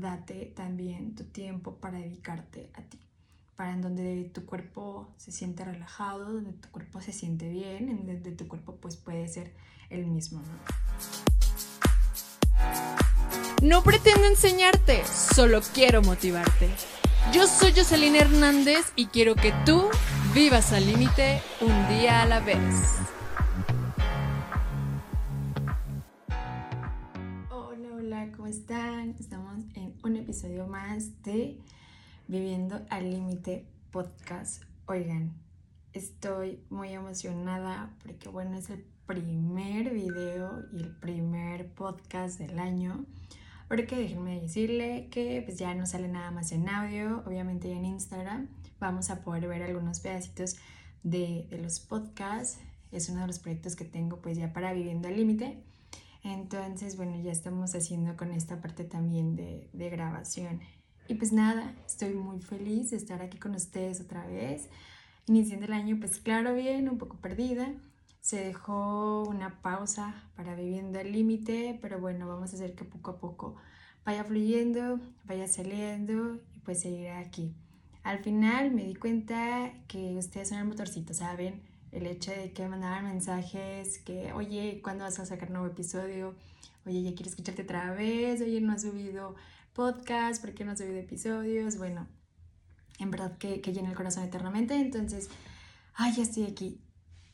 date también tu tiempo para dedicarte a ti, para en donde tu cuerpo se siente relajado, donde tu cuerpo se siente bien, en donde tu cuerpo pues puede ser el mismo. ¿no? no pretendo enseñarte, solo quiero motivarte. Yo soy Jocelyn Hernández y quiero que tú vivas al límite un día a la vez. ¿Cómo están? Estamos en un episodio más de Viviendo al Límite podcast. Oigan, estoy muy emocionada porque bueno, es el primer video y el primer podcast del año. Porque déjenme decirle que pues ya no sale nada más en audio, obviamente en Instagram vamos a poder ver algunos pedacitos de, de los podcasts. Es uno de los proyectos que tengo pues ya para Viviendo al Límite. Entonces, bueno, ya estamos haciendo con esta parte también de, de grabación. Y pues nada, estoy muy feliz de estar aquí con ustedes otra vez. Iniciando el año, pues claro, bien, un poco perdida. Se dejó una pausa para viviendo al límite, pero bueno, vamos a hacer que poco a poco vaya fluyendo, vaya saliendo y pues seguirá aquí. Al final me di cuenta que ustedes son el motorcito, ¿saben? El hecho de que mandaban mensajes, que, oye, ¿cuándo vas a sacar nuevo episodio? Oye, ya quiero escucharte otra vez, oye, no has subido podcast, ¿por qué no has subido episodios? Bueno, en verdad que, que llena el corazón eternamente, entonces, ay, ya estoy aquí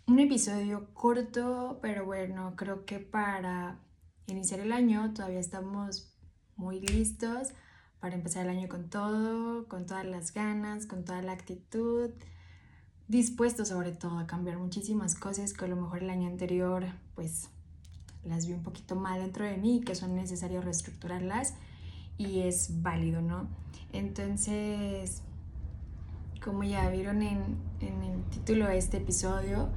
un episodio corto, pero bueno, creo que para iniciar el año todavía estamos muy listos para empezar el año con todo, con todas las ganas, con toda la actitud, dispuestos sobre todo a cambiar muchísimas cosas que a lo mejor el año anterior pues las vi un poquito mal dentro de mí y que son necesarios reestructurarlas y es válido, ¿no? Entonces, como ya vieron en, en el título de este episodio,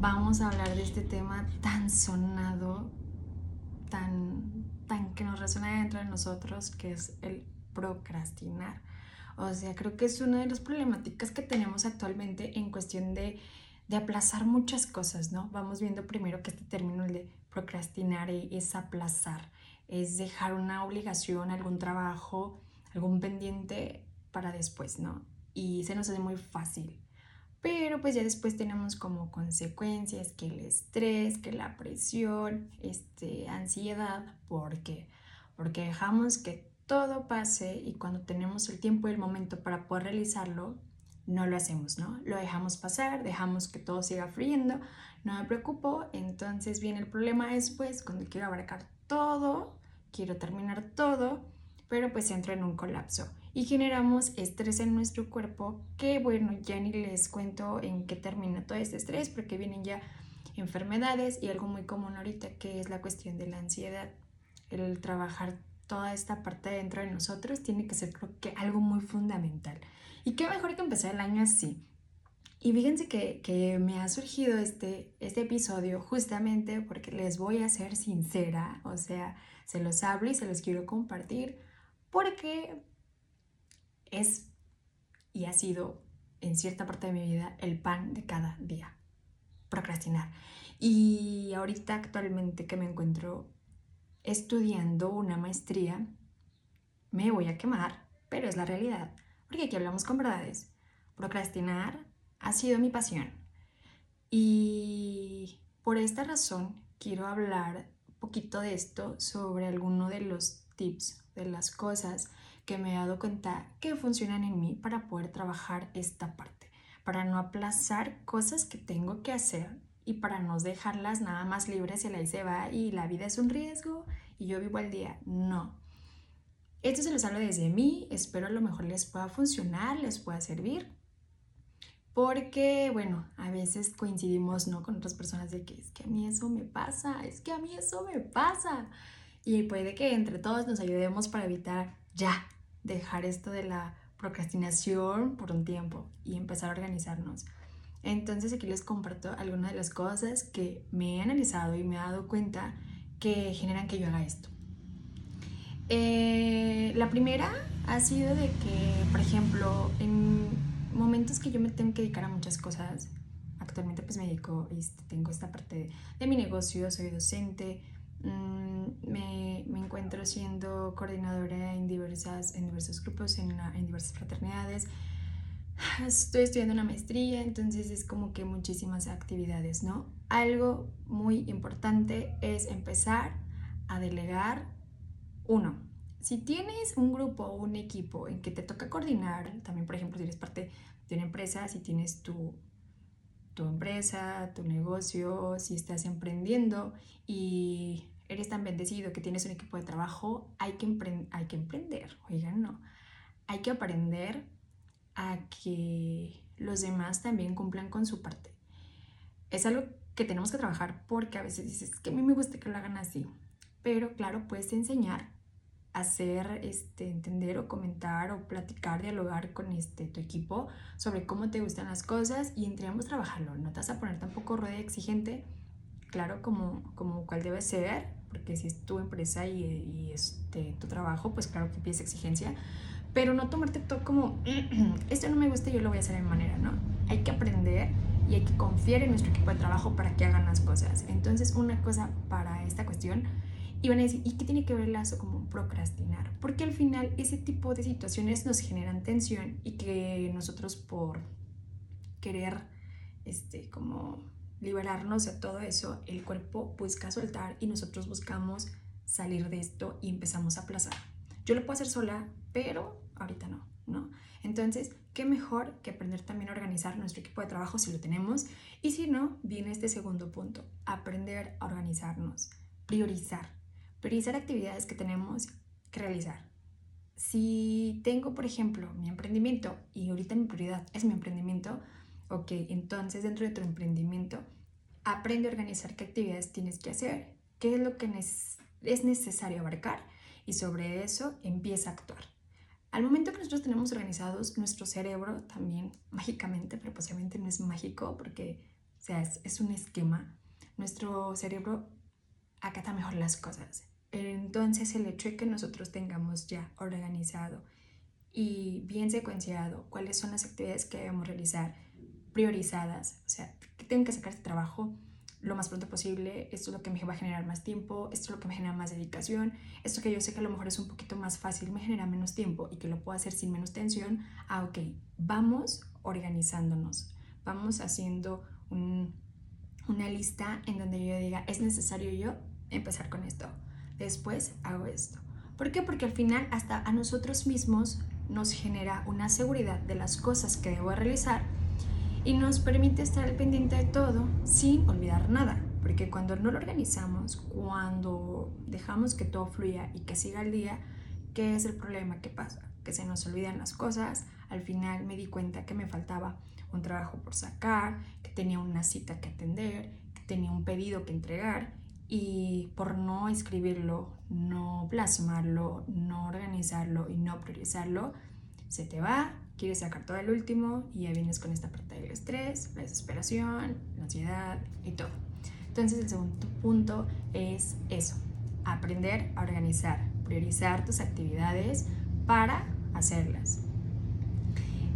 vamos a hablar de este tema tan sonado, tan, tan que nos resuena dentro de nosotros, que es el procrastinar. O sea, creo que es una de las problemáticas que tenemos actualmente en cuestión de, de aplazar muchas cosas, ¿no? Vamos viendo primero que este término de procrastinar es aplazar, es dejar una obligación, algún trabajo, algún pendiente para después, ¿no? Y se nos hace muy fácil pero pues ya después tenemos como consecuencias que el estrés, que la presión, este, ansiedad, ¿por qué? Porque dejamos que todo pase y cuando tenemos el tiempo y el momento para poder realizarlo, no lo hacemos, ¿no? Lo dejamos pasar, dejamos que todo siga fluyendo, no me preocupo, entonces viene el problema después, cuando quiero abarcar todo, quiero terminar todo, pero pues entro en un colapso y generamos estrés en nuestro cuerpo que bueno, ya ni les cuento en qué termina todo este estrés porque vienen ya enfermedades y algo muy común ahorita que es la cuestión de la ansiedad. El trabajar toda esta parte dentro de nosotros tiene que ser creo que algo muy fundamental. Y qué mejor que empezar el año así. Y fíjense que, que me ha surgido este, este episodio justamente porque les voy a ser sincera, o sea, se los hablo y se los quiero compartir porque es y ha sido en cierta parte de mi vida el pan de cada día, procrastinar. Y ahorita actualmente que me encuentro estudiando una maestría, me voy a quemar, pero es la realidad, porque aquí hablamos con verdades. Procrastinar ha sido mi pasión. Y por esta razón quiero hablar un poquito de esto sobre alguno de los tips, de las cosas que me he dado cuenta que funcionan en mí para poder trabajar esta parte, para no aplazar cosas que tengo que hacer y para no dejarlas nada más libres y ahí se va y la vida es un riesgo y yo vivo al día. No. Esto se los hablo desde mí, espero a lo mejor les pueda funcionar, les pueda servir. Porque, bueno, a veces coincidimos, ¿no? Con otras personas de que es que a mí eso me pasa, es que a mí eso me pasa. Y puede que entre todos nos ayudemos para evitar ya dejar esto de la procrastinación por un tiempo y empezar a organizarnos. Entonces aquí les comparto algunas de las cosas que me he analizado y me he dado cuenta que generan que yo haga esto. Eh, la primera ha sido de que, por ejemplo, en momentos que yo me tengo que dedicar a muchas cosas, actualmente pues me dedico, este, tengo esta parte de, mi negocio, soy docente, mmm, me, me, encuentro siendo coordinadora en, diversas, en diversos grupos, en, en diversas fraternidades. Estoy estudiando una maestría, entonces es como que muchísimas actividades, ¿no? Algo muy importante es empezar a delegar uno. Si tienes un grupo o un equipo en que te toca coordinar, también por ejemplo si eres parte de una empresa, si tienes tu, tu empresa, tu negocio, si estás emprendiendo y eres tan bendecido que tienes un equipo de trabajo, hay que, hay que emprender, oigan, no, hay que aprender a que los demás también cumplan con su parte. Es algo que tenemos que trabajar porque a veces dices que a mí me gusta que lo hagan así, pero claro, puedes enseñar, hacer, este, entender o comentar o platicar, dialogar con este, tu equipo sobre cómo te gustan las cosas y entre ambos trabajarlo. No te vas a poner tampoco rueda exigente, claro, como, como cual debe ser, porque si es tu empresa y, y este, tu trabajo, pues claro que pides exigencia, pero no tomarte todo como, esto no me gusta, yo lo voy a hacer de manera, ¿no? Hay que aprender y hay que confiar en nuestro equipo de trabajo para que hagan las cosas. Entonces, una cosa para esta cuestión, iban a decir, ¿y qué tiene que ver el lazo como procrastinar? Porque al final ese tipo de situaciones nos generan tensión y que nosotros por querer, este, como liberarnos de todo eso, el cuerpo busca soltar y nosotros buscamos salir de esto y empezamos a aplazar. Yo lo puedo hacer sola, pero ahorita no, ¿no? Entonces, qué mejor que aprender también a organizar nuestro equipo de trabajo si lo tenemos. Y si no, viene este segundo punto, aprender a organizarnos, priorizar, priorizar actividades que tenemos que realizar. Si tengo, por ejemplo, mi emprendimiento y ahorita mi prioridad es mi emprendimiento, ok, entonces dentro de tu emprendimiento, aprende a organizar qué actividades tienes que hacer, qué es lo que es necesario abarcar y sobre eso empieza a actuar. Al momento que nosotros tenemos organizados nuestro cerebro también mágicamente, pero posiblemente no es mágico porque o sea, es, un esquema, nuestro cerebro acata mejor las cosas. Entonces el hecho de que nosotros tengamos ya organizado y bien secuenciado cuáles son las actividades que debemos realizar, priorizadas, o sea, que tengo que sacar este trabajo, lo más pronto posible, esto es lo que me va a generar más tiempo, esto es lo que me genera más dedicación, esto que yo sé que a lo mejor es un poquito más fácil, me genera menos tiempo y que lo puedo hacer sin menos tensión, ah, ok, vamos organizándonos, vamos haciendo una lista en donde yo diga, es necesario yo empezar con esto, después hago esto. ¿Por qué? Porque al final hasta a nosotros mismos nos genera una seguridad de las cosas que debo realizar y nos permite estar al pendiente de todo sin olvidar nada. Porque cuando no lo organizamos, cuando dejamos que todo fluya y que siga el día, ¿qué es el problema que pasa? Que se nos olvidan las cosas. Al final me di cuenta que me faltaba un trabajo por sacar, que tenía una cita que atender, que tenía un pedido que entregar y por no escribirlo, no plasmarlo, no organizarlo y no priorizarlo, se te va, quieres sacar todo el último y ya vienes con esta parte del estrés, la desesperación, la ansiedad y todo. Entonces el segundo punto es eso, aprender a organizar, priorizar tus actividades para hacerlas.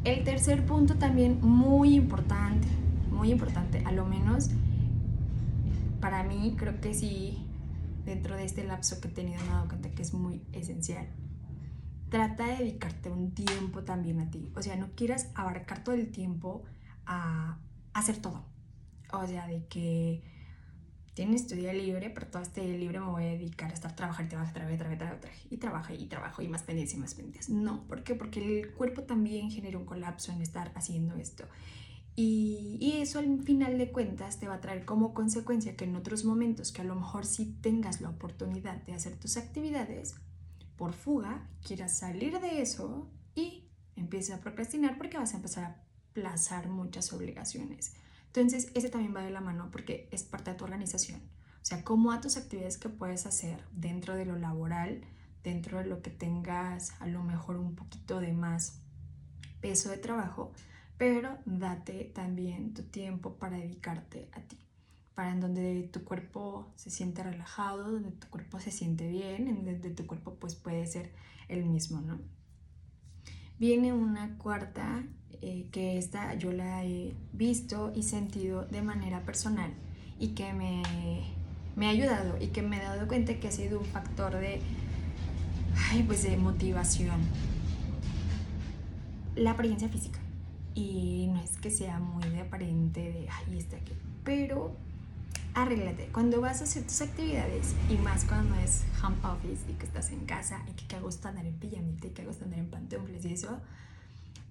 El tercer punto también muy importante, muy importante, a lo menos para mí creo que sí, dentro de este lapso que he tenido me he dado cuenta que es muy esencial trata de dedicarte un tiempo también a ti. O sea, no quieras abarcar todo el tiempo a hacer todo. O sea, de que tienes tu día libre, pero todo este libre me voy a dedicar a estar trabajando, trabajar, trabajar, trabajar, trabajar, y trabajo y trabajo y más pendientes y más pendientes. No, ¿por qué? Porque el cuerpo también genera un colapso en estar haciendo esto. Y, y, eso al final de cuentas te va a traer como consecuencia que en otros momentos que a lo mejor sí tengas la oportunidad de hacer tus actividades, por fuga quieras salir de eso y empieces a procrastinar porque vas a empezar a aplazar muchas obligaciones. Entonces, ese también va de la mano porque es parte de tu organización. O sea, cómo a tus actividades que puedes hacer dentro de lo laboral, dentro de lo que tengas a lo mejor un poquito de más peso de trabajo, pero date también tu tiempo para dedicarte a ti para en donde tu cuerpo se siente relajado, donde tu cuerpo se siente bien, en donde tu cuerpo pues puede ser el mismo, ¿no? Viene una cuarta eh, que esta yo la he visto y sentido de manera personal y que me, me ha ayudado y que me he dado cuenta que ha sido un factor de, ay, pues de motivación. La apariencia física. Y no es que sea muy de aparente de, ay, está aquí. Pero arréglate. Cuando vas a hacer tus actividades, y más cuando es home office y que estás en casa y que te gusta andar en pijamita y que gusta andar en pantuflas y eso.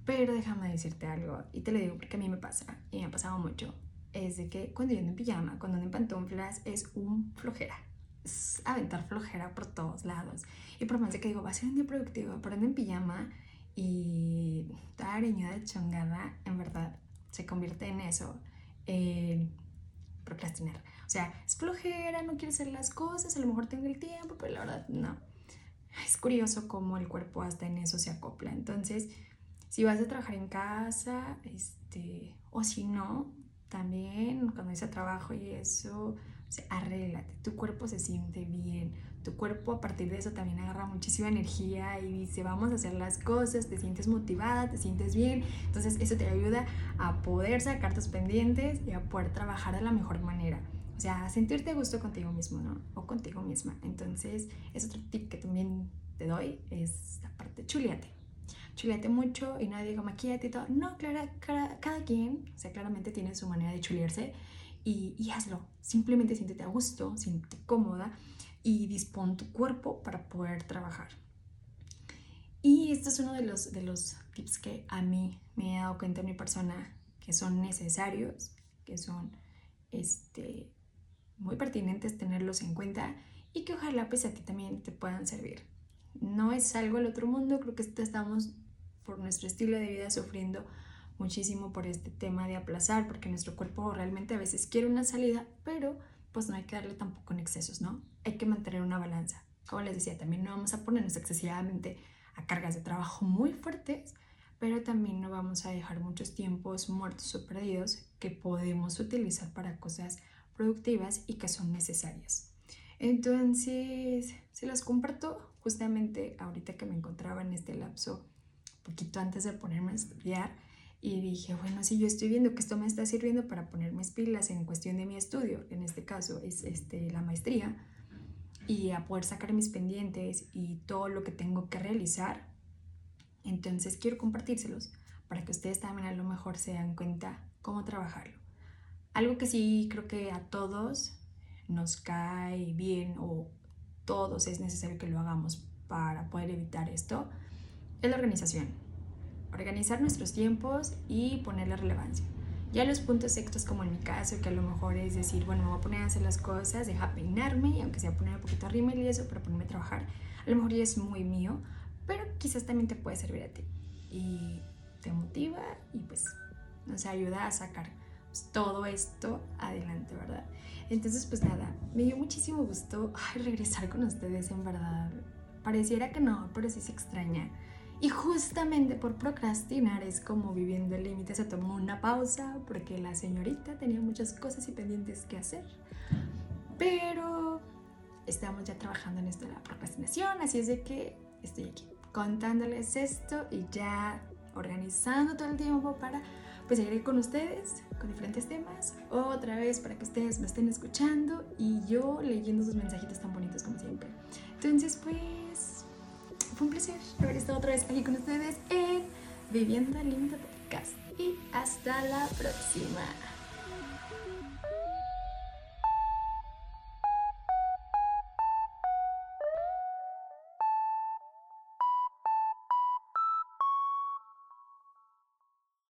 Pero déjame decirte algo, y te lo digo porque a mí me pasa, y me ha pasado mucho, es de que cuando yo ando en pijama, cuando ando en pantuflas, es un flojera. Es aventar flojera por todos lados. Y por más de que digo, va a ser un día productivo, pero ando en pijama y toda areñada de chongada, en verdad, se convierte en eso. Eh, procrastinar. O sea, es flojera, no quiero hacer las cosas, a lo mejor tengo el tiempo, pero la verdad no. Es curioso cómo el cuerpo hasta en eso se acopla. Entonces, si vas a trabajar en casa, este, o si no, también cuando a trabajo y eso, o sea, arréglate, tu cuerpo se siente bien, tu cuerpo a partir de eso también agarra muchísima energía y dice, vamos a hacer las cosas, te sientes motivada, te sientes bien, entonces eso te ayuda a poder sacar tus pendientes y a poder trabajar de la mejor manera. O sea, a sentirte a gusto contigo mismo, ¿no? O contigo misma. Entonces, es otro tip que también te doy, es la parte chuliate. Chuliate mucho y no digo maquillate y todo. No, claro, cada, cada, quien, o sea, claramente tiene su manera de chulearse y, y hazlo. Simplemente siéntete a gusto, siéntete cómoda y dispón tu cuerpo para poder trabajar. Y esto es uno de los, de los tips que a mí me he dado cuenta en mi persona que son necesarios, que son este, muy pertinentes tenerlos en cuenta y que ojalá pues a ti también te puedan servir. No es algo del otro mundo, creo que estamos por nuestro estilo de vida sufriendo muchísimo por este tema de aplazar, porque nuestro cuerpo realmente a veces quiere una salida, pero pues no hay que darle tampoco en excesos, ¿no? Hay que mantener una balanza. Como les decía, también no vamos a ponernos excesivamente a cargas de trabajo muy fuertes, pero también no vamos a dejar muchos tiempos muertos o perdidos que podemos utilizar para cosas productivas y que son necesarias. Entonces, se las comparto justamente ahorita que me encontraba en este lapso, poquito antes de ponerme a estudiar, y dije, bueno, si yo estoy viendo que esto me está sirviendo para ponerme pilas en cuestión de mi estudio, en este caso es este, la maestría, y a poder sacar mis pendientes y todo lo que tengo que realizar, entonces quiero compartírselos para que ustedes también a lo mejor se den cuenta cómo trabajarlo. Algo que sí creo que a todos nos cae bien o todos es necesario que lo hagamos para poder evitar esto es la organización organizar nuestros tiempos y ponerle relevancia. Ya los puntos extras, como en mi caso, que a lo mejor es decir, bueno, me voy a poner a hacer las cosas, deja peinarme, aunque sea poner un poquito rímel y eso, para ponerme a trabajar, a lo mejor ya es muy mío, pero quizás también te puede servir a ti. Y te motiva y pues nos ayuda a sacar pues, todo esto adelante, ¿verdad? Entonces, pues nada, me dio muchísimo gusto regresar con ustedes, en verdad. Pareciera que no, pero sí se extraña. Y justamente por procrastinar es como viviendo el límite se tomó una pausa porque la señorita tenía muchas cosas y pendientes que hacer. Pero estamos ya trabajando en esto de la procrastinación, así es de que estoy aquí contándoles esto y ya organizando todo el tiempo para pues seguir con ustedes con diferentes temas otra vez para que ustedes me estén escuchando y yo leyendo sus mensajitos tan bonitos como siempre. Entonces pues fue un placer haber estado otra vez aquí con ustedes en Viviendo al Límite Podcast. Y hasta la próxima.